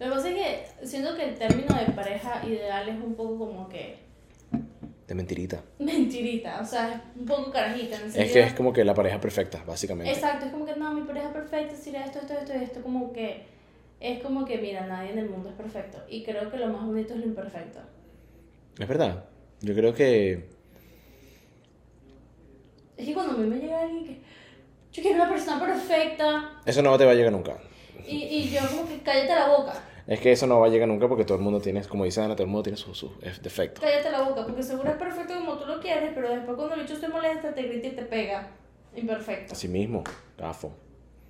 Lo que pasa es que siento que el término de pareja ideal es un poco como que De mentirita. mentirita, o sea, es un poco carajita. En el Es que es como que la pareja perfecta, básicamente. Exacto, es como que no, mi pareja perfecta sería esto, esto, esto, y esto, como que es como que mira, nadie en el mundo es perfecto y creo que lo más bonito es lo imperfecto. Es verdad. Yo creo que. Es que cuando a mí me llega alguien que yo quiero una persona perfecta Eso no te va a llegar nunca. Y, y yo como que cállate la boca, Es que eso no va a llegar nunca porque todo el mundo tiene, como dice Ana, todo el mundo tiene sus sus defectos. cállate la boca, porque seguro es perfecto como tú lo quieres, pero después cuando el bicho se molesta, te grita y te pega. Imperfecto. Así mismo, gafo.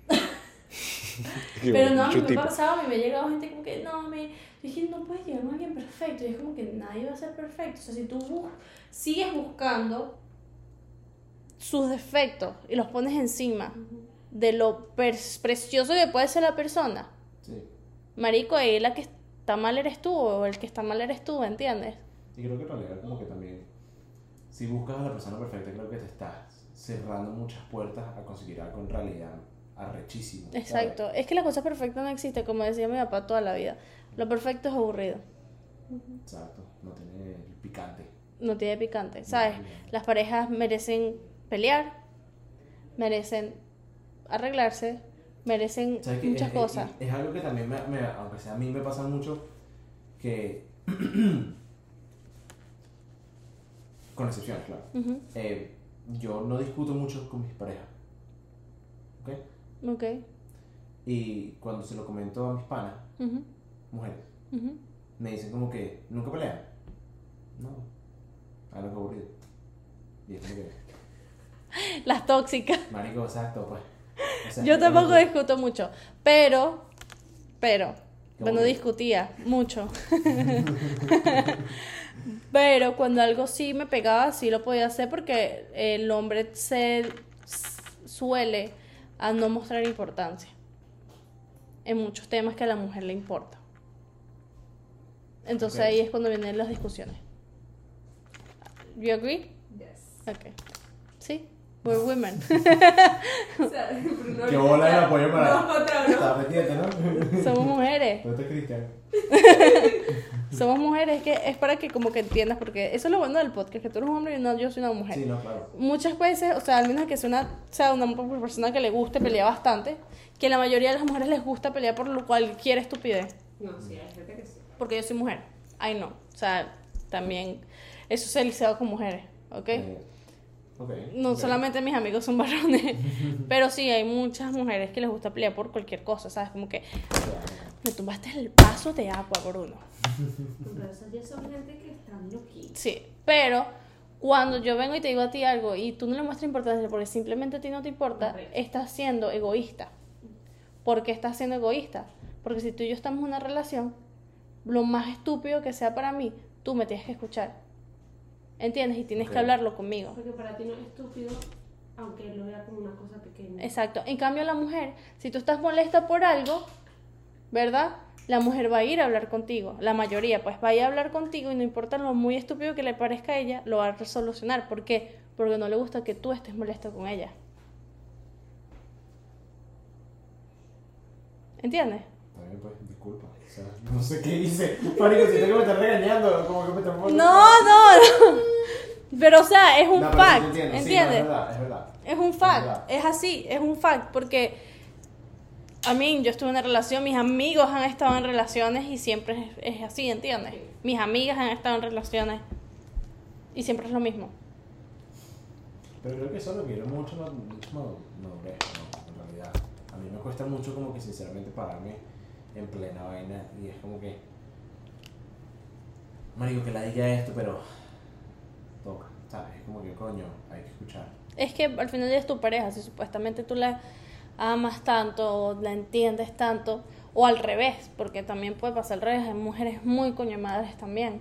Pero no, a mí me ha pasado, a mí me ha llegado gente como que, no, me... Yo dije, no puedes llegar a alguien perfecto. Y es como que nadie va a ser perfecto. O sea, si tú bus- sigues buscando sus defectos y los pones encima de lo precioso que puede ser la persona, Sí. marico, ahí la que está mal eres tú o el que está mal eres tú, ¿entiendes? Y creo que en realidad como que también, si buscas a la persona perfecta, creo que te estás cerrando muchas puertas a conseguir algo en realidad arrechísimo. ¿sabes? Exacto. Es que la cosa perfecta no existe, como decía mi papá toda la vida. Lo perfecto es aburrido. Exacto, no tiene picante. no tiene picante, ¿sabes? Las parejas merecen pelear, merecen arreglarse, merecen muchas es, cosas. Es, es algo que también, me, me- aunque sea a mí me pasa mucho, que... con excepciones, claro. Eh, yo no discuto mucho con mis parejas. ¿Ok? Ok. Y cuando se lo comento a mis panas, mujeres, me dicen como que nunca pelean. No. Algo que aburrido. Y es como que, Las tóxicas. marico, exacto, pues. O sea, Yo tampoco discuto mucho, pero, pero, bueno, bueno. discutía mucho. pero cuando algo sí me pegaba, sí lo podía hacer porque el hombre se suele a no mostrar importancia en muchos temas que a la mujer le importa. Entonces ahí es cuando vienen las discusiones. You agree? Yes. Okay. Sí. We're women. O sea, Qué bola de apoyo para- No, otra, no. ¿no? Somos mujeres. ¿Dónde está Cristian? Somos mujeres, que es para que como que entiendas, porque eso es lo bueno del podcast, que tú eres un hombre y no, yo soy una mujer. Sí, no, claro. Muchas veces, o sea, al menos que sea una, sea una persona que le guste pelear bastante, que la mayoría de las mujeres les gusta pelear por lo cualquier estupidez, No, sí, hay gente que sí. porque yo soy mujer. Ay, no. O sea, también es socializado con mujeres, ¿ok? Eh, No solamente mis amigos son varones, pero sí hay muchas mujeres que les gusta pelear por cualquier cosa, ¿sabes? Como que me tumbaste el vaso de agua, Bruno. Pero esas ya son gente que están loquitas. Sí, pero cuando yo vengo y te digo a ti algo y tú no le muestras importancia porque simplemente a ti no te importa, Correcto. estás siendo egoísta. ¿Por qué estás siendo egoísta? Porque si tú y yo estamos en una relación, lo más estúpido que sea para mí, tú me tienes que escuchar. ¿Entiendes? Y tienes que hablarlo conmigo. Porque para ti no es estúpido, aunque lo vea como una cosa pequeña. Exacto. En cambio, la mujer, si tú estás molesta por algo, ¿verdad? La mujer va a ir a hablar contigo. La mayoría, pues va a ir a hablar contigo y no importa lo muy estúpido que le parezca a ella, lo va a solucionar. ¿Por qué? Porque no le gusta que tú estés molesto con ella. ¿Entiendes? Pues, sea, no sé qué hice. Pánico, siento que me estás regañando. Como que me estás No, no, no. Pero, o sea, es un No, pero sí fact. Sí, no, ¿Entiendes? es verdad, es verdad. Es un Es fact, verdad. es así, es un fact, porque a mí yo estuve en una relación, mis amigos han estado en relaciones y siempre es, es así, ¿entiendes? Sí. Mis amigas han estado en relaciones y siempre es lo mismo. Pero creo que eso lo quiero mucho, no, mucho no, no, ves, no, en realidad. A mí me cuesta mucho como que sinceramente pararme en plena vaina y es como que... Marico, que la diga esto, pero... Toca, ¿sabes? Es como que coño, hay que escuchar. Es que al final ya es tu pareja, si supuestamente tú la amas tanto, o la entiendes tanto, o al revés, porque también puede pasar al revés, hay mujeres muy coño madres también.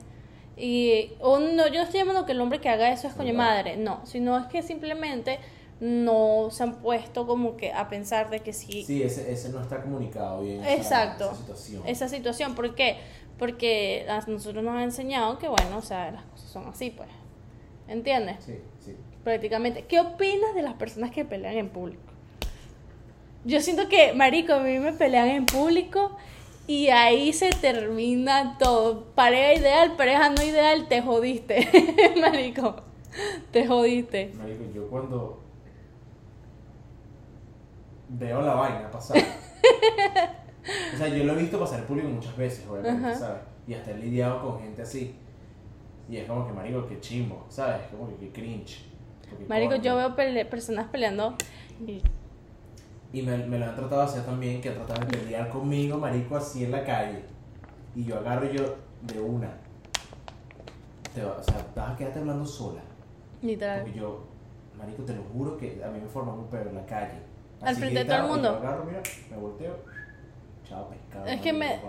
Y o no, yo no estoy llamando que el hombre que haga eso es coño madre, no, sino es que simplemente no se han puesto como que a pensar de que sí, Sí, ese, ese no está comunicado bien. esa- Exacto. Esa situación. esa situación, ¿por qué? Porque a nosotros nos han enseñado que bueno, o sea, las cosas son así, pues. ¿Entiendes? Sí, sí. prácticamente. ¿Qué opinas de las personas que pelean en público? Yo siento que, marico, a mí me pelean en público Y ahí se termina todo. Pareja ideal, pareja no ideal, te jodiste. Marico, te jodiste. Marico, yo cuando veo la vaina pasar. o sea, yo lo he visto pasar en público muchas veces, obviamente, Ajá. ¿sabes? Y hasta he lidiado con gente así. Y es como que, marico, qué chimbo, ¿sabes? Como que qué cringe. Porque, Marico, yo veo pele- personas peleando y Y me, me lo han tratado de hacer también, que tratan de pelear conmigo, marico, así en la calle. Y yo agarro yo de una. Te va- o sea, vas a quedarte hablando sola. literal. Porque yo, marico, te lo juro que a mí me forman un pedo en la calle. Al frente de todo el mundo. Agarro, mira, me volteo. Chao, pescado. Es que me,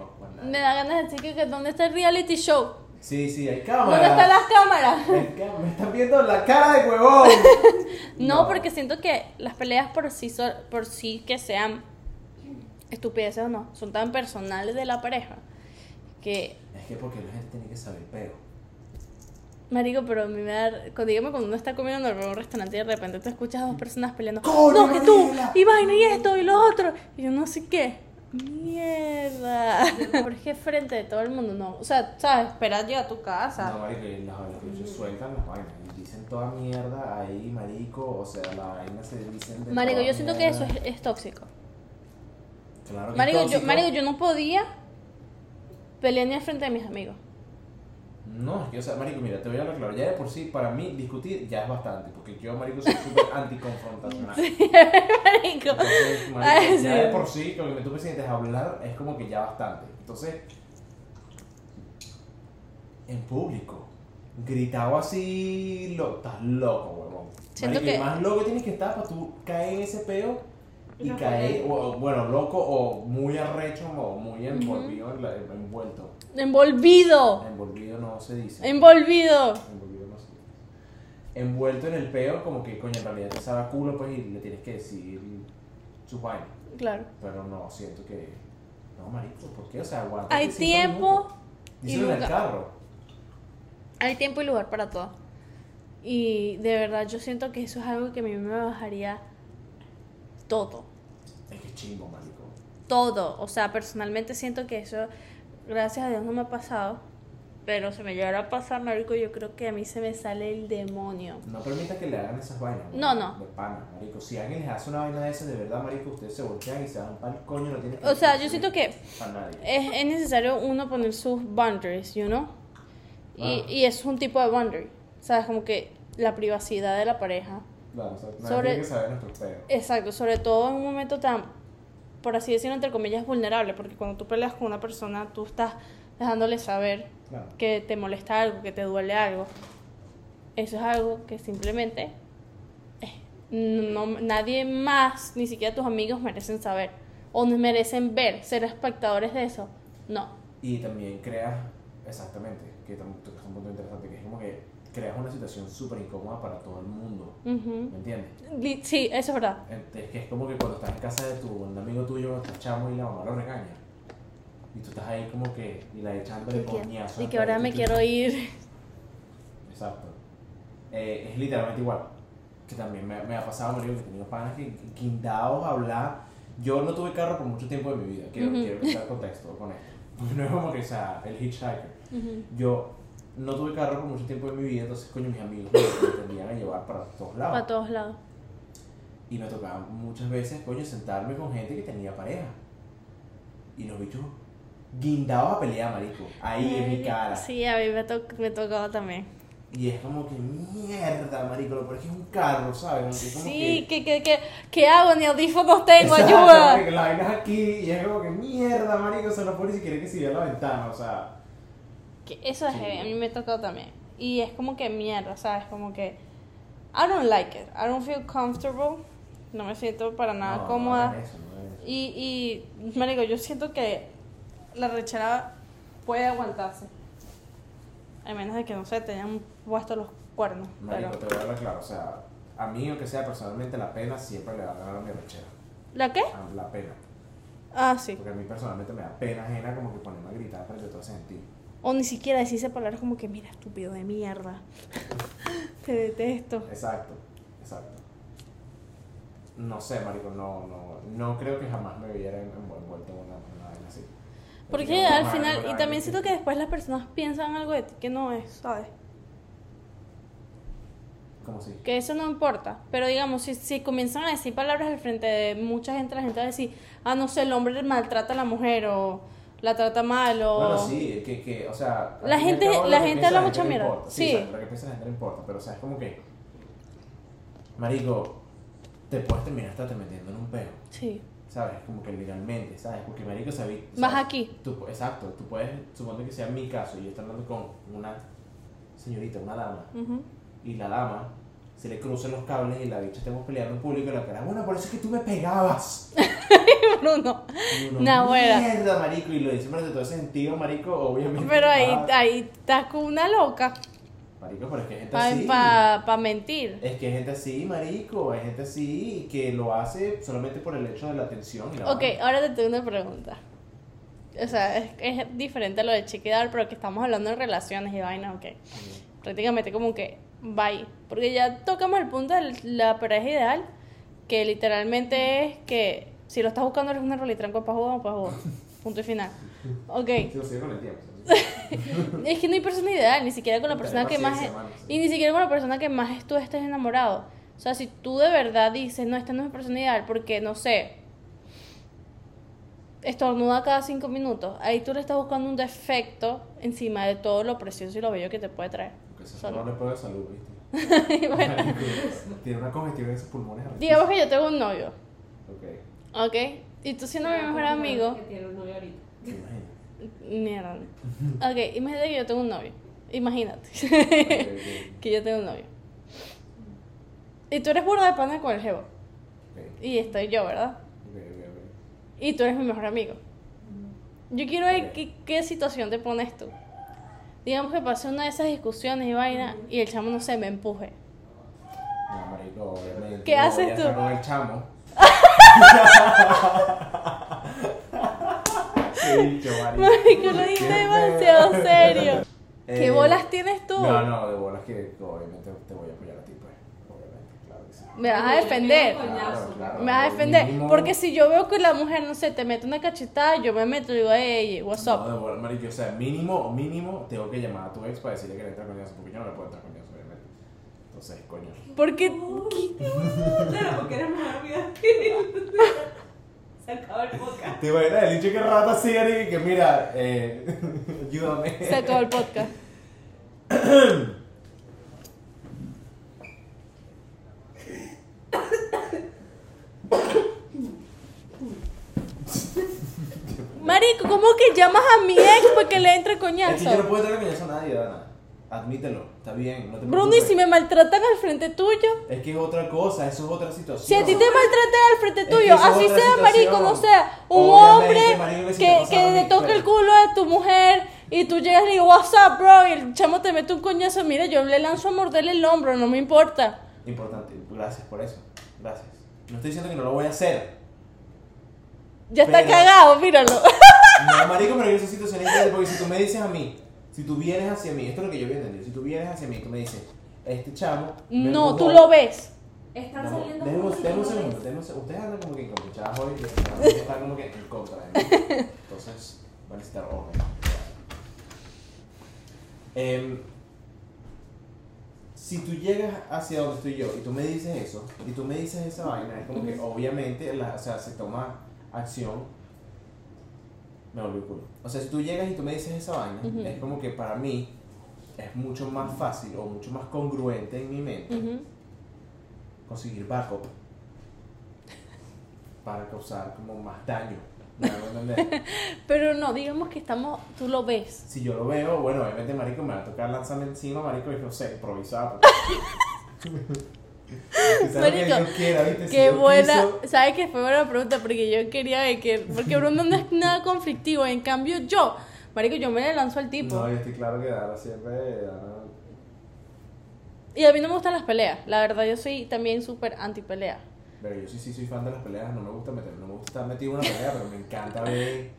me da ganas de decir que, que ¿dónde está el reality show? Sí, sí, hay ¿Dónde cámara. están las cámaras? Me están viendo la cara de huevón. No, porque siento que las peleas por sí, so- por sí que sean estupideces o no, son tan personales de la pareja que, Es que porque la gente tiene que saber peo. Marico, pero a mí me da, cuando- dígame cuando uno está comiendo en un restaurante y de repente tú escuchas a dos personas peleando, ¡Coño, no, que tú, y vaina, y esto, y lo otro, y yo no sé qué, mierda, pero es que frente de todo el mundo, no, o sea, sabes, espera llegar a tu casa, No, marico, y las las bichos sueltan las vainas y dicen toda mierda ahí, marico. O sea, la vaina se dicen de marico, toda yo siento que eso es, es tóxico. Claro que Marico yo, tóxico. marico, yo no podía pelear ni al frente de mis amigos. No, es que, o sea, marico, mira, te voy a hablar claro. Ya de por sí, para mí, discutir ya es bastante. Porque yo, marico, soy súper anticonfrontacional. Marico. Entonces, marico, Ay, ya sí. de por sí, con que tú me sientes a hablar, es como que ya bastante. Entonces, en público, gritado así, lo, estás loco, huevón. Siento Marico, y que- más loco tienes que estar para tú caer en ese peo y o, o, bueno, loco o muy arrecho o muy envolvido, envuelto. Envolvido. Envolvido no se dice. Envolvido. Envolvido no se dice. Envuelto en el peo, como que, coño, en realidad te sabe culo, pues, y le tienes que decir sus vainas. Claro. Pero no, siento que. No, marico, ¿por qué? O sea, aguanta. Hay tiempo y en el carro. Hay tiempo y lugar para todo. Y de verdad yo siento que eso es algo que a mí me bajaría todo. Es que es chimbo, marico. Todo. O sea, personalmente siento que eso, gracias a Dios, no me ha pasado. Pero se me llegara a pasar, marico, yo creo que a mí se me sale el demonio. No permita que le hagan esas vainas. No, no. De pana, marico. Si alguien les hace una vaina de esa, de verdad, marico, ustedes se voltean y se dan para el coño, no tiene que O sea, yo siento que nadie. es, es necesario uno poner sus boundaries, you know? Y, Ah. y es un tipo de boundary. ¿Sabes? Como que la privacidad de la pareja. Claro, o sea, nadie sobre- tiene que saber nuestros peos. Exacto, sobre todo en un momento tan, por así decirlo, entre comillas, vulnerable, porque cuando tú peleas con una persona, tú estás dejándole saber Claro. que te molesta algo, que te duele algo. Eso es algo que simplemente eh, no, nadie más, ni siquiera tus amigos merecen saber o merecen ver, ser espectadores de eso. No. Y también creas, exactamente, que tocas un punto interesante, que es como que creas una situación súper incómoda para todo el mundo. Ujú. ¿Me entiendes? Sí, eso es verdad. Es que es como que cuando estás en casa de tu un amigo tuyo, estás chamo y la mamá lo regaña. Y tú estás ahí como que, y la echándole Y que, coñazos. y que a ahora me quiero ir. Exacto. Eh, es literalmente igual. Que también me, me ha pasado, marico, que he tenido panas que que guindados a hablar. Yo no tuve carro por mucho tiempo de mi vida. Quiero, Ujú. quiero dar contexto con esto. Porque no es como que sea el hitchhiker. Ujú. Yo no tuve carro por mucho tiempo de mi vida, entonces, coño, mis amigos me, tendrían a llevar para todos lados. Para todos lados. Y me tocaba muchas veces, coño, sentarme con gente que tenía pareja. Y los bichos guindados a pelear, marico. Ahí en mi cara. Sí, a mí me, to me tocaba también. Y es como que mierda, marico. Lo peor es que es un carro, ¿sabes? Como que es como Sí, que... que, que, que, ¿qué hago? Ni audífonos tengo, Exacto, ayuda. marico, La vaina es aquí y es como que mierda, marico. O sea, no puede ni siquiera que se vea la ventana, o sea. Que eso es Sí. heavy, a mí me tocó también. Y es como que mierda, ¿sabes? Como que I don't like it. I don't feel comfortable. No me siento para nada no, no cómoda. hagan eso, no hagan eso. y, y, marico, yo siento que la rechera puede aguantarse. A menos de que, no sé, te hayan puesto los cuernos. Marico, Pero... te voy a hablar claro. O sea, a mí, aunque sea personalmente, la pena siempre le va a ganar a mi rechera. ¿La qué? La pena. Ah, sí. Porque a mí personalmente me da pena ajena como que ponerme a gritar frente a todo ese gentío. O ni siquiera decirse palabras como que, mira, estúpido de mierda. Te detesto. Exacto, exacto. No sé, marico, no, no, no creo que jamás me viera en- envuelto en una, en vaina así. Porque Porque al final, y también siento que después las personas piensan algo de ti que no es, ¿sabes? ¿Cómo así? Que eso no importa. Pero digamos, si, si comienzan a decir palabras al frente de mucha gente, la gente va a decir, ah, no sé, el hombre maltrata a la mujer o la trata mal o... Bueno, sí, que, que, o sea... La y gente- cabo, la gente habla la mucha mierda. importa. Sí, Sí. lo que piensa la gente no importa, pero o sea, es como que... Marico, te puedes terminar hasta te metiendo en un peo, Sí. ¿sabes? Como que legalmente, ¿sabes? Porque marico, sabes... Más ¿sabes? aquí. Tú, exacto, tú puedes, suponte que sea mi caso, yo estoy hablando con una señorita, una dama, y la dama se le cruzan los cables y la bicha estamos peleando en público y la cara, bueno, por eso es que tú me pegabas. Bruno. Y uno, Nah, buena. Mierda, marico, y lo dice pero de todo ese sentido, marico, obviamente. Pero ahí, ah, ahí estás con una loca Marico, pero es que hay gente para así. pa, pa mentir. Es que hay gente así, marico, hay gente así que lo hace solamente por el hecho de la atención y la Ok, ahora te tengo una pregunta. O sea, es, es diferente a lo de chequear, pero que estamos hablando de relaciones y vaina, ok. Prácticamente como que bye. Porque ya tocamos el punto de la pareja ideal, que literalmente es que si lo estás buscando eres una rolitranco para jugar o para jugar. Punto y final. Ok. Es que no hay persona ideal, ni siquiera con la persona que más... Y ni siquiera con la persona que más tú estés enamorado. O sea, si tú de verdad dices, no, esta no es mi persona ideal, porque, no sé, estornuda cada cinco minutos, ahí tú le estás buscando un defecto encima de todo lo precioso y lo bello que te puede traer. Porque eso Solo. no le puede salud, ¿viste? Bueno, Tiene una congestión en sus pulmones. digamos que yo tengo un novio, Ok, ¿ok? Y tú siendo mi mejor amigo... Que tiene un novio ahorita. te imaginas. Mierda. Ok, imagínate que yo tengo un novio. Imagínate que yo tengo un novio. Y tú eres burda de pana con el jevo. Y estoy yo, ¿verdad? ok, ok, ok. Y tú eres mi mejor amigo. Yo quiero ver qué, qué situación te pones tú. Digamos que pasé una de esas discusiones y vaina y el chamo no sé, me empuje. No, marico, obviamente. ¿Qué haces tú? con el chamo. Qué bicho, marico. Marico, lo Qué demasiado serio. ¿Qué Eh, bolas tienes tú? No, no, de bolas que obviamente te voy a apoyar a ti, pues. Obviamente, claro que sí. Me vas a defender. Coñazo. Me vas a defender. Porque si yo veo que la mujer, no sé, te mete una cachetada, yo me meto y digo, hey, what's No, up? bolas, marico, o sea, mínimo, mínimo, tengo que llamar a tu ex para decirle que le entra con eso, porque yo no le puedo entrar con eso, obviamente. Entonces, coño. Porque. Claro, porque eres más amiga Se acabó el podcast. Te imaginas el dicho que rata así, Ari, que mira, eh, ayúdame. Se acabó el podcast. Marico, ¿cómo que llamas a mi ex para que le entre Es que yo no coñazo? puedo entrar coñazo a nadie, Dana. Admítelo, está bien, no te Bruno, ¿y si me maltratan al frente tuyo? Es que es otra cosa, eso es otra situación. Si a ti te maltratan al frente Es que tuyo, así sea, marico, no sea, un Obviamente, hombre que si que, le pero- el culo a tu mujer y tú llegas y le dices, what's up, bro, y el chamo te mete un coñazo, mira, yo le lanzo a morderle el hombro, no me importa. Importante, gracias por eso. Gracias. No estoy diciendo que no lo voy a hacer. Ya está Pero- cagado, míralo. No, marico, pero en esa situación es porque si tú me dices a mí, si tú vienes hacia mí, esto es lo que yo había entendido, si tú vienes hacia mí y tú me dices, este chamo. No, empujó". tú lo ves. Están Dame- saliendo déjame un- no segundo. Ustedes andan como que encapuchadas hoy están como que en contra de mí. Entonces, van a necesitar orden. Em, si tú llegas hacia donde estoy yo y tú me dices eso, y tú me dices esa vaina, es como que obviamente, la, o sea, se toma acción. Me volvió culo. O sea, si tú llegas y tú me dices esa vaina, Ujú. es como que para mí es mucho más fácil o mucho más congruente en mi mente Ujú. conseguir backup para causar como más daño. ¿Me hago entender? Pero no, digamos que estamos, tú lo ves. si yo lo veo, bueno, obviamente, marico, me va a tocar lanzarme encima, marico, y no sé, improvisar. Quizás lo que Marico, yo quiera, ¿viste? Si Qué yo buena, ¿sabes qué fue buena pregunta? Porque yo quería ver que, porque Bruno no es nada conflictivo, en cambio yo, marico, yo me le lanzo al tipo. No, yo estoy claro que Dara siempre. Dara- Y a mí no me gustan las peleas, la verdad yo soy también súper anti pelea. Pero yo sí, sí soy fan de las peleas, no me gusta meter, no me gusta estar metido en una pelea, pero me encanta ver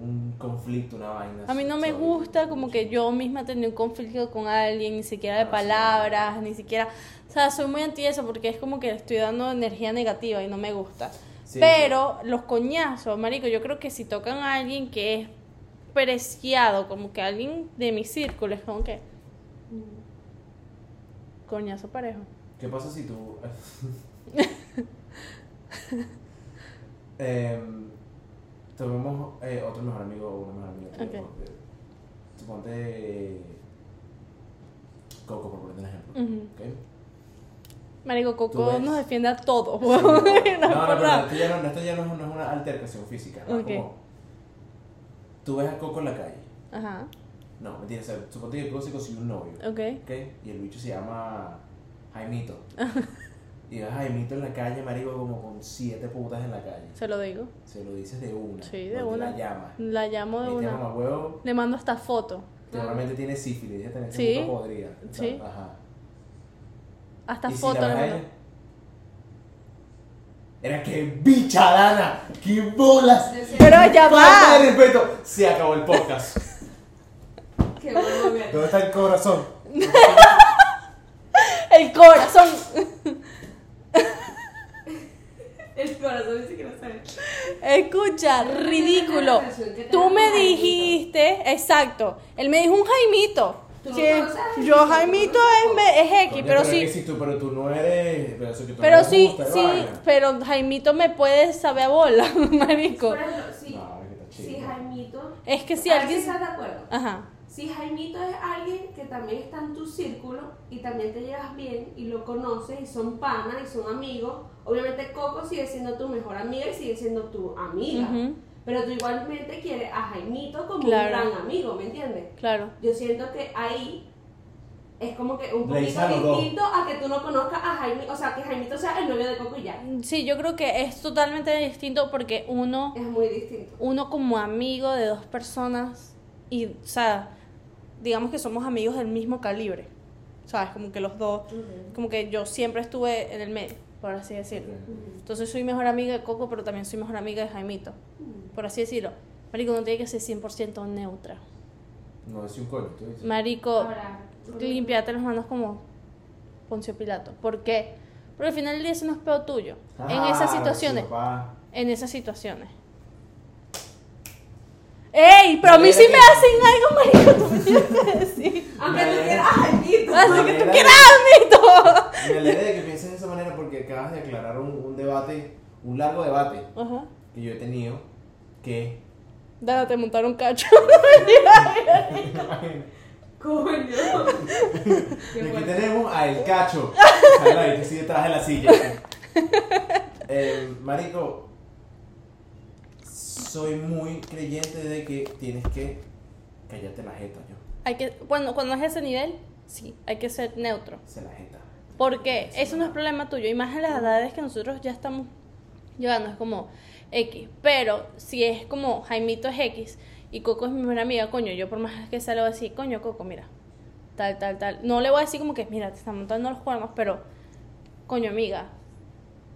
un conflicto, una vaina. A mí no me gusta como que yo misma tenía un conflicto con alguien, ni siquiera de Ah, palabras, ni siquiera... O sea, soy muy anti eso porque es como que le estoy dando energía negativa y no me gusta. Sí, Pero los coñazos, marico, yo creo que si tocan a alguien que es preciado, como que alguien de mi círculo es como que coñazo parejo. ¿Qué pasa si tú... Em, tomemos eh, otro mejor amigo o una mejor amiga. tuya, Ok. porque- Suponte... eh, Coco, por ponerte un ejemplo. Ujú. ¿ok? Marico Coco nos defiende a todos. No, No pero esto ya no, esto ya no es, una altercación física. ¿no? Es Ok. Como, tú ves a Coco en la calle. Ajá, No, mentira, o sea, suponte que Coco se consiguió un novio. ok. ¿ok? Y el bicho se llama Jaimito. y ves a Jaimito en la calle, marico, como con siete putas en la calle. Se lo digo. Se lo dices de una. Sí, de una. La llamas. La llamo de una. Le mando esta foto. Seguramente tiene sífilis, ella tiene Sí. sea, Sí. Ajá. Hasta ¿Y si foto la le ves a mando. ella? Era que bicha, Dana, qué bolas. Pero ya Falta va. de respeto. Se acabó el podcast. Qué bueno, mira. ¿Dónde está el corazón? El corazón. El corazón ni siquiera sabe. Escucha, ridículo. Tú me dijiste, exacto. Él me dijo un Jaimito. Tú no Jaimito, yo Jaimito es, me- es X, Coño, pero sí. si tú, pero tú no eres. Pero, eso que tú Pero no sí, gusta, sí, pero Jaimito me puede saber a bola, marico. Por ejemplo, si, No. Jaimito. Es que si alguien. estás de acuerdo. Ajá. Si Jaimito es alguien que también está en tu círculo y también te llevas bien y lo conoces y son panas y son amigos, obviamente Coco sigue siendo tu mejor amiga y sigue siendo tu amiga. Ujú, Pero tú igualmente quieres a Jaimito como Claro. un gran amigo, ¿me entiendes? Claro. Yo siento que ahí es como que un poquito distinto a que tú no conozcas a Jaimito, o sea, que Jaimito sea el novio de Coco y ya. Sí, yo creo que es totalmente distinto porque uno, Es muy distinto. uno como amigo de dos personas y, o sea, digamos que somos amigos del mismo calibre. ¿Sabes? Como que los dos, como que yo siempre estuve en el medio, por así decirlo. Entonces soy mejor amiga de Coco, pero también soy mejor amiga de Jaimito, por así decirlo. Marico, no tiene que ser 100% neutra. No es un coño, tú dices. Marico, Ahora, limpiate las manos como Poncio Pilato. ¿Por qué? Porque al final del día eso no es peor tuyo. en Ah, esas sí, situaciones. En esas situaciones. ¡Ey! Pero a mí sí me hacen algo, marico. Tú me tienes que decir. Aunque tú quieras a Jaimito. Así que tú quieras amito. Me alegra de que pienses de esa manera porque acabas de aclarar un, un debate, un largo debate Ajá. que yo he tenido que... Dale, te montaron cacho. Coño. Y aquí tenemos a El Cacho, Sala, que sigue detrás de la silla. Eh, marico, soy muy creyente de que tienes que callarte la jeta, yo. Hay que, bueno, cuando es ese nivel, sí, hay que ser neutro. Se la jeta. Porque eso no es problema tuyo. Y más en las edades que nosotros ya estamos llegando, es como X. Pero si es como Jaimito es X y Coco es mi mejor amiga, coño, yo por más que sea le voy a decir, coño, Coco, mira, tal, tal, tal. No le voy a decir como que, mira, te están montando los cuernos, pero, coño, amiga,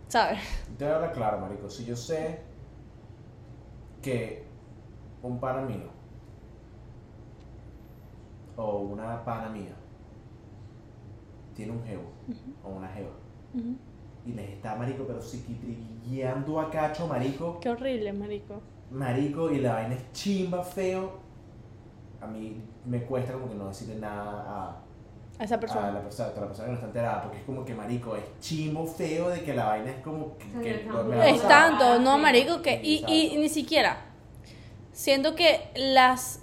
¿sabes? Te voy a hablar claro, marico. Si yo sé que un pana mío o una pana mía tiene un jevo o una jeva y les está, marico, pero psiquitrillando a cacho, marico, Qué horrible, marico. marico, y la vaina es chimba, feo, a mí me cuesta como que no decirle nada A esa a, a persona. la persona, a la persona que no está enterada, porque es como que, marico, es chimbo feo de que la vaina es como que... que me no. a Es tanto, no, Sí. marico, que. Y, y, Exacto. ni siquiera. Siento que las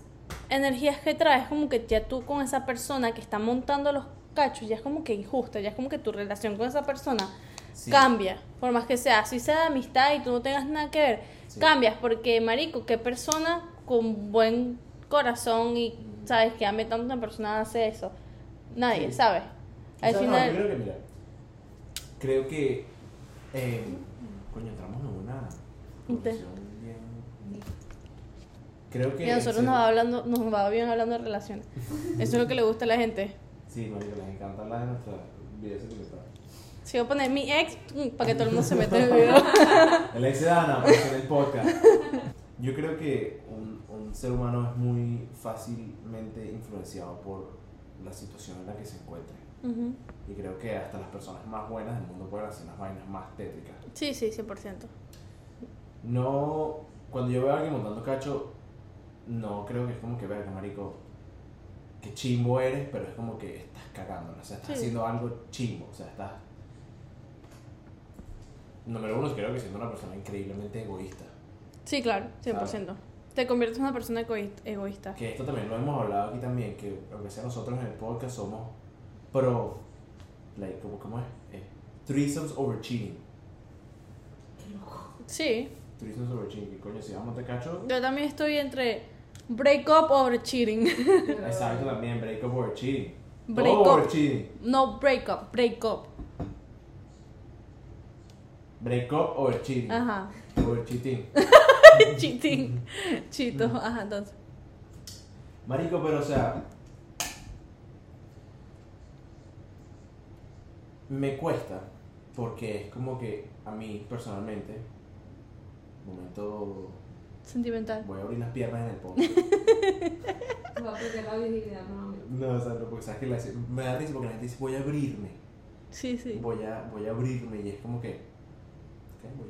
energías que traes, como que ya tú con esa persona que está montando los cachos, ya es como que injusta, ya es como que tu relación con esa persona Sí. cambia. Por más que sea, así sea de amistad y tú no tengas nada que ver, Sí. cambias. Porque, marico, qué persona con buen corazón y, ¿sabes? Que ame tanto a una persona hace eso. Nadie, Sí. ¿sabes? Al O sea, no, final. yo creo que, mira, creo que. eh, coño, entramos en una. bien- Creo que. Y a nosotros nos va, hablando, nos va bien hablando de relaciones. Eso es lo que le gusta a la gente. Sí, marico, les encanta hablar de nuestra vida sentimental. Si voy a poner mi ex mm, para que todo el mundo se meta en el video. El ex de apareció en el podcast. Yo creo que un, un ser humano es muy fácilmente influenciado por la situación en la que se encuentre. Ujú. Y creo que hasta las personas más buenas del mundo pueden hacer las vainas más tétricas. Sí, sí, 100%. No, cuando yo veo a alguien montando cacho, no creo que es como que, verga, marico, que chimbo eres, pero es como que estás cagando, o sea, estás Sí. haciendo algo chimbo, o sea, estás... Número uno, creo que siendo una persona increíblemente egoísta. Sí, claro, 100%. Te conviertes en una persona egoí- egoísta. Que esto también lo hemos hablado aquí también, que aunque sea nosotros en el podcast somos pro, like, ¿cómo, cómo es? Eh, threesomes over cheating. Sí, Threesomes over cheating, coño, si vamos a cacho, yo también estoy entre break up over cheating. exacto también, break up over cheating. Break Todo over up. cheating. No break up, break up. Break up over cheating. Ajá. Over cheating. Cheating. Chito. Ajá, entonces. Marico, pero o sea. Me cuesta. Porque es como que a mí personalmente. Momento. Sentimental. Voy a abrir las piernas en el. Te va a perder la virginidad nuevamente. no, o sea, no, porque sabes que la- me da risa porque la gente dice voy a abrirme. Sí, sí. Voy a, voy a abrirme. Y es como que. ok, voy,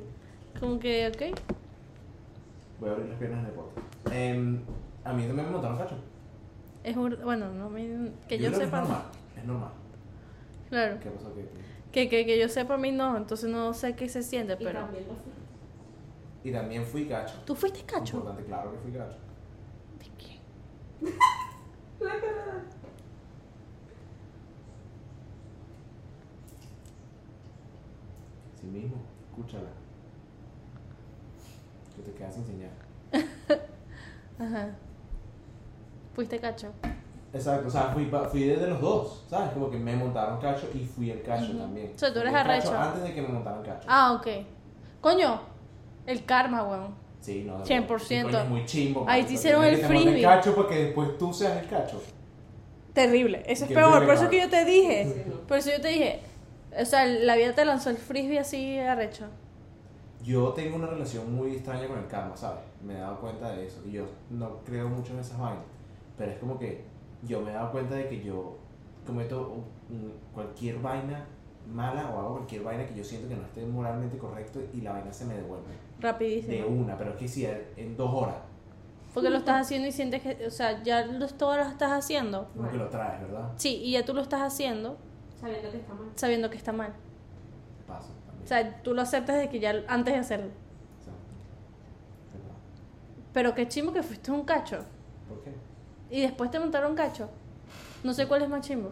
a- Como que, ok. Voy a abrir las piernas en el podcast. Em, a mí también me montaron cacho. Es un, bueno, no me- que yo, creo que sepa. Es normal. Es normal. Claro. ¿Qué pasó? ¿Qué? Que, que, que yo sepa a mí no, entonces no sé qué se siente, Y pero. también lo fui. Y también fui cacho. ¿Tú fuiste cacho? Importante, claro que fui cacho. ¿De quién? Sí mismo, escúchala. Que te quedas sin señal. Ajá. Fuiste cacho. Exacto, o sea, fui, fui desde los dos, ¿sabes? Como que me montaron cacho y fui el cacho también. O sea, tú eres el arrecho. Antes de que me montaran cacho. Ah, ok. Coño, el karma, weón. Sí, no. 100%. sí, coño, es muy chimbo. Ahí te hicieron el frisbee. cacho para que después tú seas el cacho. Terrible. Eso es peor. Por eso que yo te dije. Por eso yo te dije. O sea, la vida te lanzó el frisbee así arrecho. Yo tengo una relación muy extraña con el karma, ¿sabes? Me he dado cuenta de eso. Y yo no creo mucho en esas vainas. Pero es como que yo me he dado cuenta de que yo cometo cualquier vaina mala o hago cualquier vaina que yo siento que no esté moralmente correcto y la vaina se me devuelve. De Rapidísimo. una, pero es que si en dos horas, Porque lo estás haciendo y sientes que. O sea, ya lo, todo lo estás haciendo. como que lo traes, ¿verdad? Sí, y ya tú lo estás haciendo Sabiendo que está mal. sabiendo que está mal. O sea, tú lo aceptas de que ya antes de hacerlo. Pero qué chimbo que fuiste un cacho. ¿Por qué? Y después te montaron cacho. No sé cuál es más chimbo.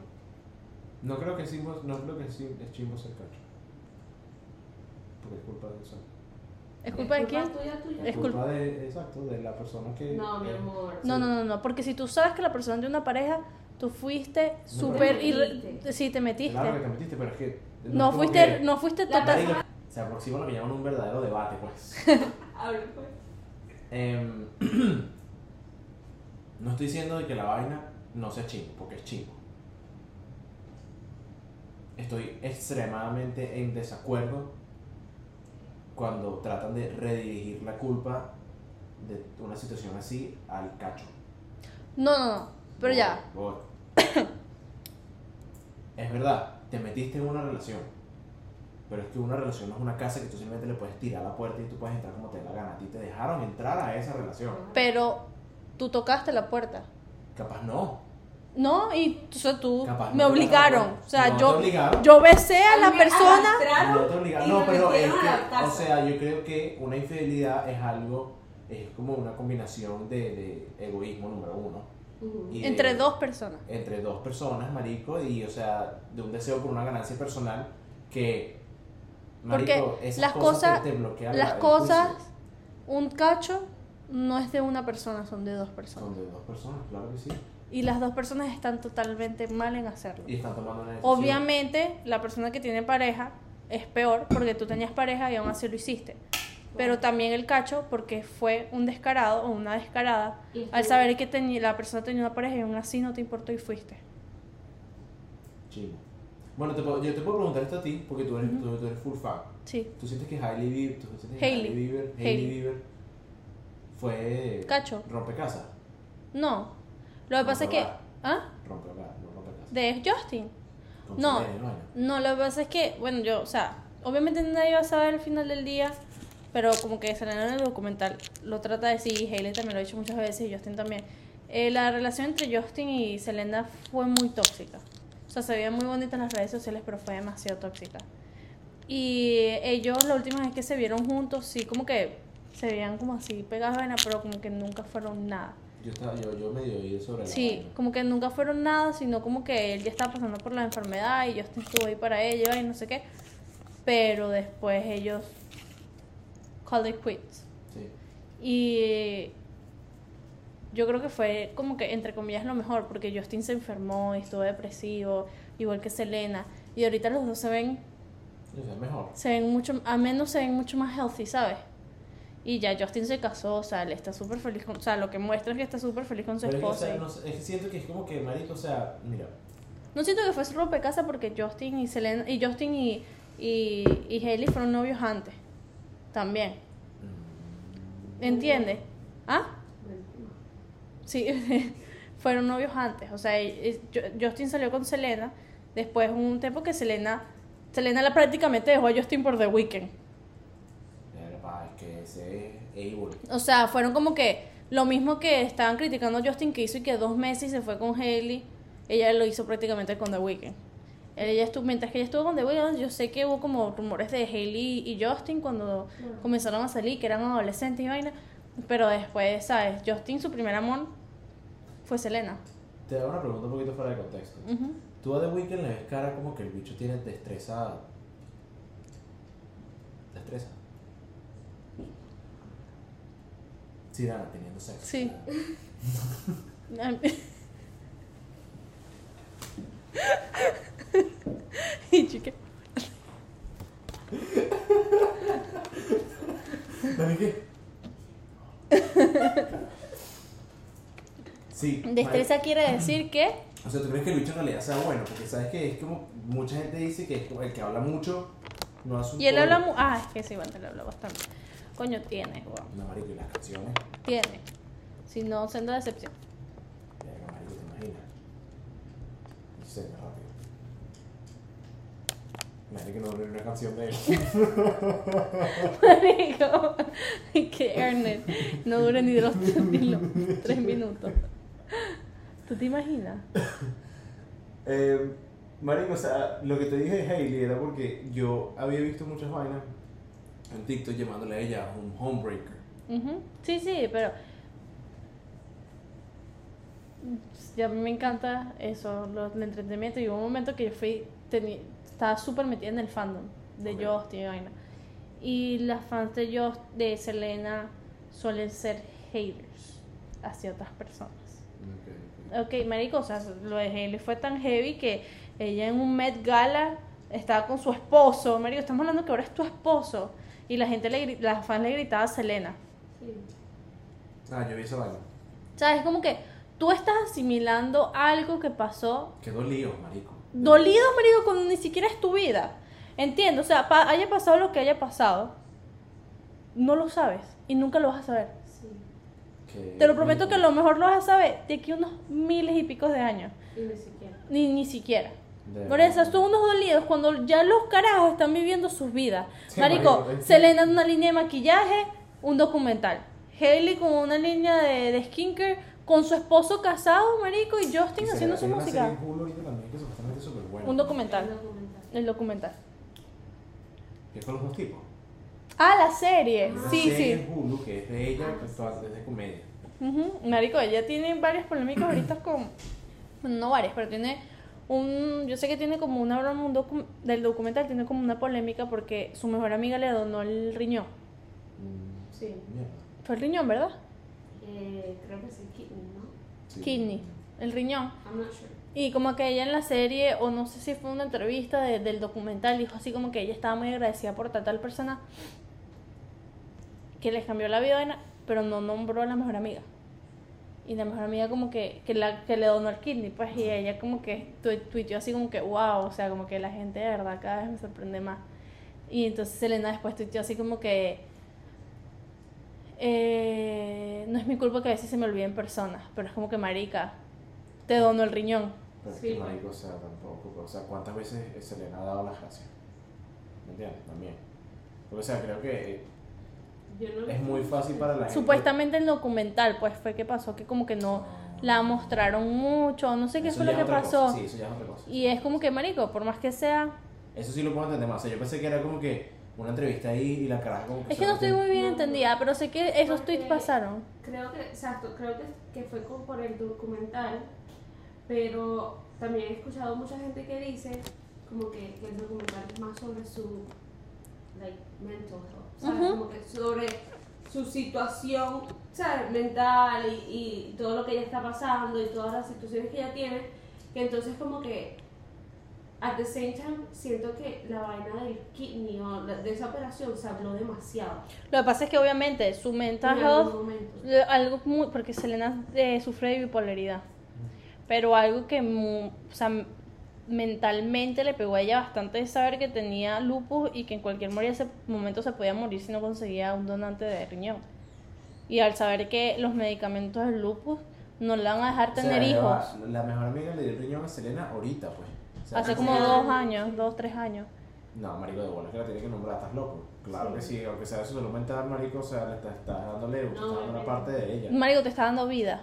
No creo que chimbo, no creo que es chim- es chimbo ser cacho. Porque es culpa de eso. ¿Es culpa de quién? tuya, tuya? Es culpa de, exacto, de la persona que... No, mi eh, amor. No, no, no, no. Porque si tú sabes que la persona tiene una pareja, tú fuiste súper. Te irre- metiste. Sí, te metiste. Claro que te metiste, pero es que... No fuiste, no fuiste total. Se aproxima lo que llaman un verdadero debate, pues. Pues. Em, no estoy diciendo de que la vaina no sea chingo, porque es chingo. Estoy extremadamente en desacuerdo cuando tratan de redirigir la culpa de una situación así al cacho. No, no, no. Pero ya. Voy. es verdad, te metiste en una relación. Pero es que una relación no es una casa que tú simplemente le puedes tirar la puerta y tú puedes entrar como te dé la gana. A ti te dejaron entrar a esa relación. Pero tú tocaste la puerta. Capaz no. No, y o sea, tú Capaz me no obligaron. O sea, No yo, obligaron. yo besé a la mí me persona. No te obligaron. No, pero es a la que, o sea, yo creo que una infidelidad es algo, es como una combinación de, de egoísmo número uno. De- Entre dos personas. entre dos personas, marico, y o sea, de un deseo por una ganancia personal que, marico, Porque esas las cosas, te, te bloquean las la- cosas, juicio. un cacho no es de una persona, son de dos personas. Son de dos personas, claro que sí. Y las dos personas están totalmente mal en hacerlo. Y están tomando una decisión. Obviamente, la persona que tiene pareja es peor porque tú tenías pareja y aún así lo hiciste. Pero también el cacho porque fue un descarado o una descarada Y al saber que tenía, la persona tenía una pareja y aún así no te importó y fuiste. Chingo. Bueno, te puedo- yo te puedo preguntar esto a ti, porque tú eres, Ujú. tú, tú eres full fan. Sí. ¿Tú sientes que Hailey Bieber, tú sientes que Hailey. Hailey Bieber, Hailey. Hailey Bieber fue Cacho. rompecasa? No. Lo que pasa es que... ¿Ah? Rompehogar, no rompecasa. De Justin. No. No, lo que pasa es que, bueno, yo, o sea, obviamente nadie va a saber al final del día pero como que Selena en el documental lo trata de sí, y Hailey también lo ha dicho muchas veces y Justin también. Eh, la relación entre Justin y Selena fue muy tóxica. O sea, se veía muy bonita en las redes sociales, pero fue demasiado tóxica. Y ellos, la última vez que se vieron juntos, sí, como que se veían como así pegados a vaina, pero como que nunca fueron nada. Yo, estaba, yo, yo medio oí sobre Sí, como que nunca fueron nada, sino como que él ya estaba pasando por la enfermedad y Justin estuvo ahí para ella y no sé qué. Pero después ellos called it quits. Sí. Y yo creo que fue como que, entre comillas, lo mejor, porque Justin se enfermó y estuvo depresivo, igual que Selena. Y ahorita los dos se ven, O sea, mejor. se ven mucho, a menos se ven mucho más healthy, ¿sabes? Y ya Justin se casó, o sea, él está súper feliz con, o sea, lo que muestra es que está súper feliz con su Pero es que, o esposa. sea, no es que siento que es como que, marico, o sea, mira, No siento que fuese rompecabezas porque Justin y Selena y Justin y, y, y Hailey fueron novios antes. También. ¿Entiendes? ¿Ah? Sí, fueron novios antes. O sea, Ju- Justin salió con Selena. Después un tiempo que Selena. Selena la prácticamente dejó a Justin por The Weeknd. O sea, fueron como que lo mismo que estaban criticando a Justin que hizo y que dos meses y se fue con Hailey. Ella lo hizo prácticamente con The Weeknd. Ella estuvo, mientras que ella estuvo con The Weeknd, yo sé que hubo como rumores de Hailey y Justin cuando comenzaron a salir, que eran adolescentes y vaina. Pero después, ¿sabes? Justin, su primer amor fue Selena. Te hago una pregunta un poquito fuera de contexto. Ujú. Tú a The Weeknd le ves cara como que el bicho tiene destreza. Destreza. Sí, Dana, teniendo sexo. Sí. y chique. ¿Sabes qué? Sí. Destreza quiere decir que. O sea, tú crees que el bicho en realidad sea bueno, porque sabes que es como mucha gente dice que es como el que habla mucho no hace un Y él habla. mu- Ah, es que sí, bueno, él habla bastante. Coño, tiene, weón. No, marico, y las canciones. Tiene. Si no, siendo decepción. Verga, marico, ¿te imaginas? Sí, rápido. Imagínate que no una canción de él. Marico, que Ernest no dure ni de los, ni los tres minutos. ¿Tú te imaginas? Eh, marico, o sea, lo que te dije de Hailey era porque yo había visto muchas vainas en TikTok llamándole a ella un homebreaker. Ujú. Sí, sí, pero. Ya a mí me encanta eso, lo, el entretenimiento. Y hubo un momento que yo fui. teni- estaba súper metida en el fandom de Ok. Justin y vaina. Y las fans de, Just, de Selena suelen ser haters hacia otras personas. Ok, marico, o sea, lo de Hailey fue tan heavy que ella en un Met Gala estaba con su esposo. Marico, estamos hablando que ahora es tu esposo. Y la gente, le, las fans le gritaba a Selena. Sí. Ah, yo vi esa vaina. ¿Sabes? Como que tú estás asimilando algo que pasó Qué dolido, marico. dolido, marico, cuando ni siquiera es tu vida. Entiendo, o sea, pa- haya pasado lo que haya pasado, no lo sabes y nunca lo vas a saber. Sí. Te lo prometo que a lo mejor lo vas a saber de aquí a unos miles y picos de años. Y ni siquiera. Ni, ni siquiera. De Por eso, son unos dolidos cuando ya los carajos están viviendo sus vidas. Sí, Marico, marico, que- Selena en una línea de maquillaje, un documental. Hailey con una línea de, de skincare, con su esposo casado, marico, y Y Justin se haciendo su música. Un documental. El documental. El documental. Es con los dos tipos. Ah, la serie. Una Sí, serie sí. en Hulu que es de ella, que es de comedia. Ujú. Marico, ella tiene varias polémicas ahorita con. bueno, no varias, pero tiene un. Yo sé que tiene como una broma un docu- del documental, tiene como una polémica porque su mejor amiga le donó el riñón. Mm, Sí. Fue el riñón, ¿verdad? Eh, creo que sí, kidney, ¿no? Sí. Kidney. El riñón. I'm not sure. Y como que ella en la serie, o no sé si fue una entrevista de- del documental, dijo así como que ella estaba muy agradecida por tal tal persona que les cambió la vida, pero no nombró a la mejor amiga. Y la mejor amiga como que, que, la, que le donó el kidney, pues, y ella como que tu- tuiteó así como que, wow, o sea, como que la gente de verdad cada vez me sorprende más. Y entonces Selena después tuiteó así como que, eh, no es mi culpa que a veces se me olviden personas, pero es como que marica, te donó el riñón. Pero es Sí. que marico, o sea, tampoco. O sea, ¿cuántas veces se le ha dado las gracias? ¿Me entiendes? También. Porque, o sea, creo que. eh, Yo no Es muy fácil para la gente. Supuestamente el documental, pues fue que pasó que como que no la mostraron mucho, no sé qué Eso fue lo que es pasó. cosa, Sí, eso ya es otra cosa. Y es como que, marico, por más que sea... Eso sí lo puedo entender más. O sea, yo pensé que era como que una entrevista ahí y la cara como que Es que no estoy muy bien entendida, pero sé que esos Porque tweets pasaron. Creo que, exacto, creo que, que fue como por el documental, pero también he escuchado mucha gente que dice como que, que el documental es más sobre su like, mental health, ¿sabes? Ujú. Como que sobre su situación ¿sabes? mental y, y todo lo que ella está pasando y todas las situaciones que ella tiene, que entonces como que at the same time siento que la vaina del kidney o la- de esa operación se habló demasiado Lo que pasa es que obviamente su mental en health, algo muy, porque Selena eh, sufre de bipolaridad, pero algo que mu- o sea, mentalmente le pegó a ella bastante es saber que tenía lupus y que en cualquier momento se podía morir si no conseguía un donante de riñón. Y al saber que los medicamentos del lupus no le van a dejar O sea, tener hijos. La mejor amiga le dio el riñón a Selena ahorita, pues. Hace como dos años. dos, tres años. No, marico, de bola que la tiene que nombrar, estás loco. Claro Sí. que sí, aunque sea su salud mental, marico, o sea, le estás está dándole, No, está dando una parte de ella. Marico, te está dando vida.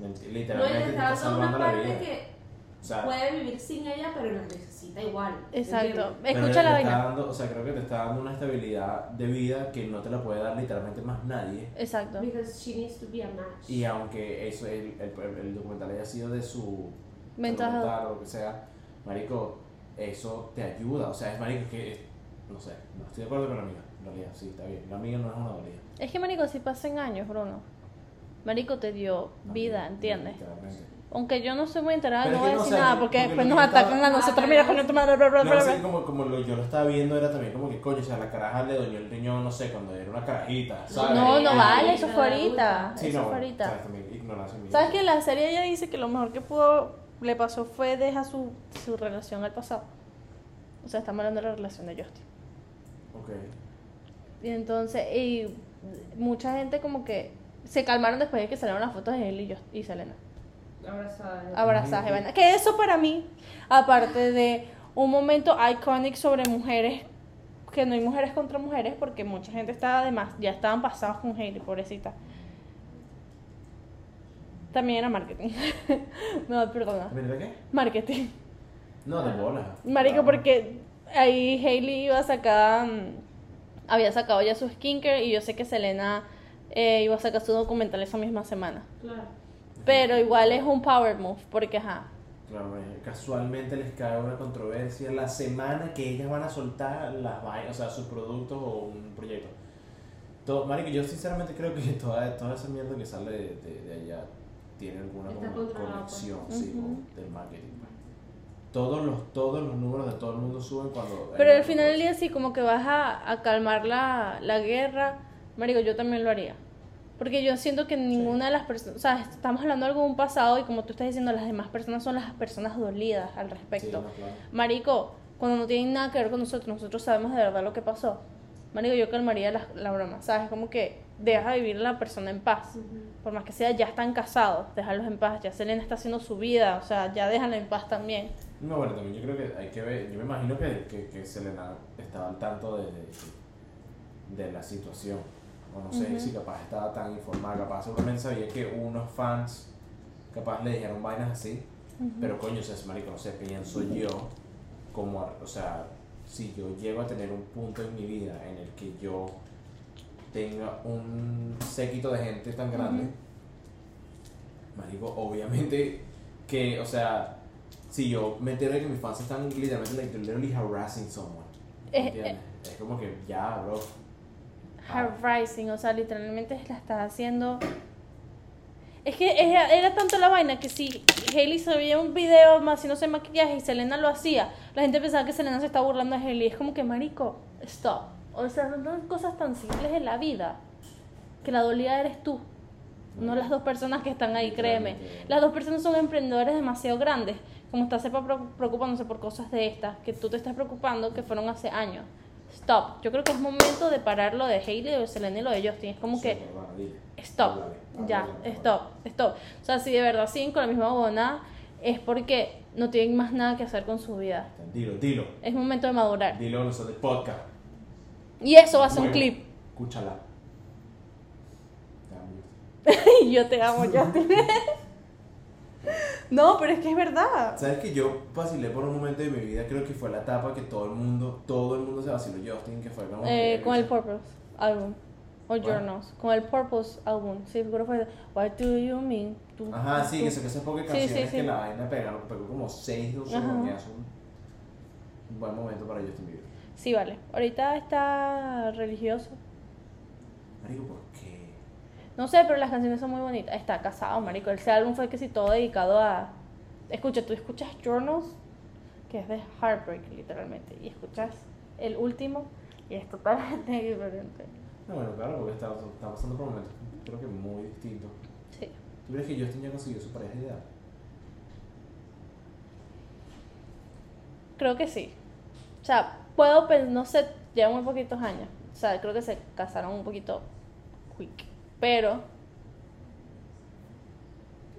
No, Literalmente te está dando una parte vida. que O sea, puede vivir sin ella, pero la necesita igual. Exacto. Escucha le la está vaina. dando- o sea, creo que te está dando una estabilidad de vida que no te la puede dar literalmente más nadie. Exacto. Because she needs to be a match. Y aunque eso el, el, el documental haya sido de su mental o lo que sea, marico, eso te ayuda. O sea, es marico que, no sé, no estoy de acuerdo con la amiga. En realidad, sí, está bien. La amiga no es una dolida. Es que, marico, si pasan años, Bruno. Marico te dio vida, ¿entiendes? Aunque yo no estoy muy enterada, Pero no voy a no, decir nada porque después nos atacan a nosotros. Mira, coño, tu madre, bla, bla, bla, No, como, como lo, yo lo estaba viendo era también como que, coño, o sea, la caraja le doñó el riñón, no sé, cuando era una carajita, ¿sabes? No, no vale, eso fue ahorita. Sí, Eso no. ¿sabes? También ignorancia. ¿Sabes que en la serie ella dice que lo mejor que pudo le pasó fue dejar su, su relación al pasado? O sea, estamos hablando de la relación de Justin. Ok. Y entonces, y mucha gente como que se calmaron después de que salieron las fotos de él y, Just- y Selena. Abrazada. Abrazaje, vaina. Que eso para mí, aparte de un momento iconic sobre mujeres, que no hay mujeres contra mujeres, porque mucha gente estaba además, ya estaban pasados con Hailey, pobrecita. También era marketing. no, perdona. ¿Mira qué? Marketing. No, de bola. Marico, porque ahí Hailey iba a sacar, mm, había sacado ya su skincare y yo sé que Selena eh, iba a sacar su documental esa misma semana. Claro. Pero igual es un power move, porque ajá. Claro, eh, casualmente les cae una controversia la semana que ellas van a soltar las vainas, o sea, sus productos o un proyecto. Todo, marico, yo sinceramente creo que toda, toda esa mierda que sale de, de- de allá tiene alguna controlado, conexión pues. sí, del marketing. pues. Todos los, todos los números de todo el mundo suben cuando... Pero al final del día sí, como que vas a, a calmar la, la guerra. Marico, yo también lo haría. Porque yo siento que ninguna de las personas, o sea, estamos hablando de algo de un pasado y como tú estás diciendo, las demás personas son las personas dolidas al Sí, respecto. no, claro. Marico, cuando no tienen nada que ver con nosotros, nosotros sabemos de verdad lo que pasó. Marico, yo calmaría la, la broma, ¿sabes? Como que deja vivir a la persona en paz. Por más que sea, ya están casados, déjalos en paz. Ya Selena está haciendo su vida, o sea, ya déjala en paz también. No, bueno, también yo creo que hay que ver, yo me imagino que, que, que Selena estaba al tanto de, de, de la situación. O no sé Ujú. si capaz estaba tan informada, capaz seguramente sabía que unos fans capaz le dijeron vainas así. Pero coño, o sea, es marico, no sé, pienso yo como, o sea, si yo llego a tener un punto en mi vida en el que yo tenga un séquito de gente tan grande, Ujú. marico, obviamente que, o sea, si yo me entero de que mis fans están literalmente like, literally harassing someone, Es- ¿entiendes? Es como que ya, bro. Hard Rising, o sea, literalmente la estás haciendo. Es que era, era tanto la vaina que si Hailey subía un video más haciéndose maquillaje y Selena lo hacía, la gente pensaba que Selena se estaba burlando de Hailey. Es como que, marico, stop. O sea, son dos cosas tan simples en la vida que la dolida eres tú, no las dos personas que están ahí, créeme. Las dos personas son emprendedores demasiado grandes, como estás sepa preocupándose por cosas de estas, que tú te estás preocupando, que fueron hace años. Stop. Yo creo que es momento de parar lo de Hailey, de Selena y lo de Justin. Es como Sí, que, dile. stop. Ya, stop, stop. O sea, si de verdad siguen con la misma huevonada, es porque no tienen más nada que hacer con su vida. Dilo, dilo. Es momento de madurar. Dilo en los de podcast. Y eso va a ser un clip. Escúchala. y yo te amo, Justin. no, pero es que es verdad. ¿Sabes que yo vacilé por un momento de mi vida? Creo que fue la etapa que todo el mundo, todo el mundo se vaciló Justin, que fue como... Eh, que- con el Purpose álbum. O ¿Cuál? Journals. Con el Purpose álbum. Sí, seguro fue. What do you mean? Tú- Ajá, sí, tú- que eso que esas pocas canciones sí, sí. que la vaina pegaron, pegó como 6 12 Ajá. coñazos. Un buen momento para Justin Bieber. Sí, vale. Ahorita está religioso. Marico, ¿por qué? No sé, pero las canciones son muy bonitas. Está casado, marico. Ese álbum fue que sí todo dedicado a... Escucha, tú escuchas Journals, que es de Heartbreak, literalmente. Y escuchas el último, y es totalmente diferente. No, bueno, claro, porque está, está pasando por momentos, creo que muy distintos. Sí. ¿Tú crees que Justin ya consiguió su pareja ideal? Creo que sí. O sea, puedo pensar, no sé, llevan muy poquitos años. O sea, creo que se casaron un poquito quick. Pero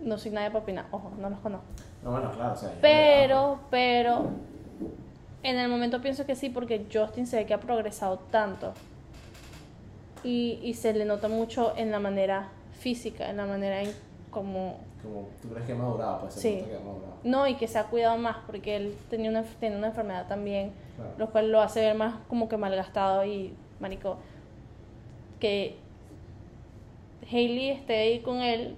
no soy nadie para opinar. Ojo, no los conozco. No, bueno, claro, o sea. Pero, pero, en el momento pienso que sí, porque Justin se ve que ha progresado tanto. Y, y se le nota mucho en la manera física, en la manera en como... Como, ¿tú crees que ha madurado? Pues Sí. nota que ha madurado. No, y que se ha cuidado más, porque él tenía una, tiene una enfermedad también, Claro. lo cual lo hace ver más como que malgastado y, marico, que Hailey esté ahí con él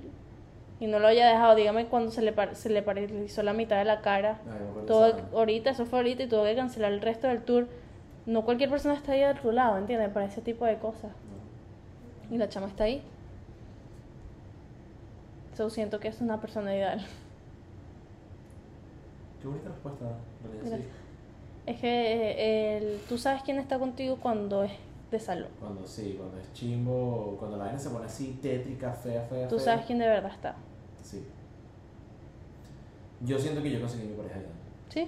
y no lo haya dejado, dígame cuando se le, par- se le paralizó la mitad de la cara. Ay, Todo, ahorita, eso fue ahorita y tuvo que cancelar el resto del tour. No cualquier persona está ahí de tu lado, ¿entiendes? Para ese tipo de cosas. No. Y la chama está ahí. So, siento que es una persona ideal. Qué bonita respuesta, sí. Es que eh, el, tú sabes quién está contigo cuando es de salud. Cuando sí, cuando es chimbo, cuando la vaina se pone así tétrica, fea, fea, Tú fea. sabes quién de verdad está. Sí. Yo siento que yo conseguí mi pareja ya. ¿Sí?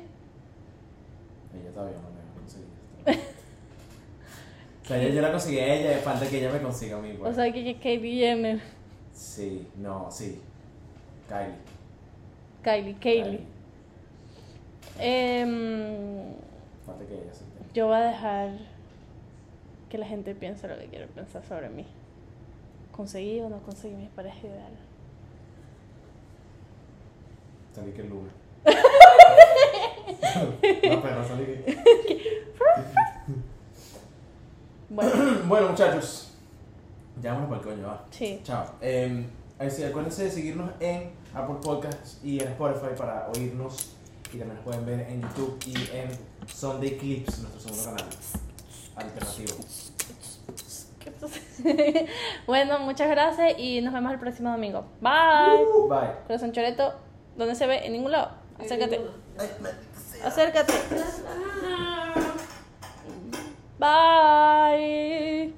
Ella todavía no me ha conseguido. o sea, yo, la conseguí a ella, falta que ella me consiga a mí. pues. O sea, que, que Kylie Jenner. Sí, no, sí. Kylie. Kylie, Kylie. Em, Falta que ella se yo voy a dejar que la gente piense lo que quiere pensar sobre mí. ¿Conseguí o no conseguí mi pareja ideal? Salí que el no, pero salí que... Bueno, bueno, muchachos. Ya vámonos para el coño, va. sí. Chao. Eh, acuérdense de seguirnos en Apple Podcasts y en Spotify para oírnos. Y también nos pueden ver en YouTube y en Sunday Clips, nuestro segundo canal alternativo. bueno, muchas gracias y nos vemos el próximo domingo. Bye. Bye. Corazón Choreto, ¿dónde se ve? En ningún lado. Acércate. Acércate. Bye.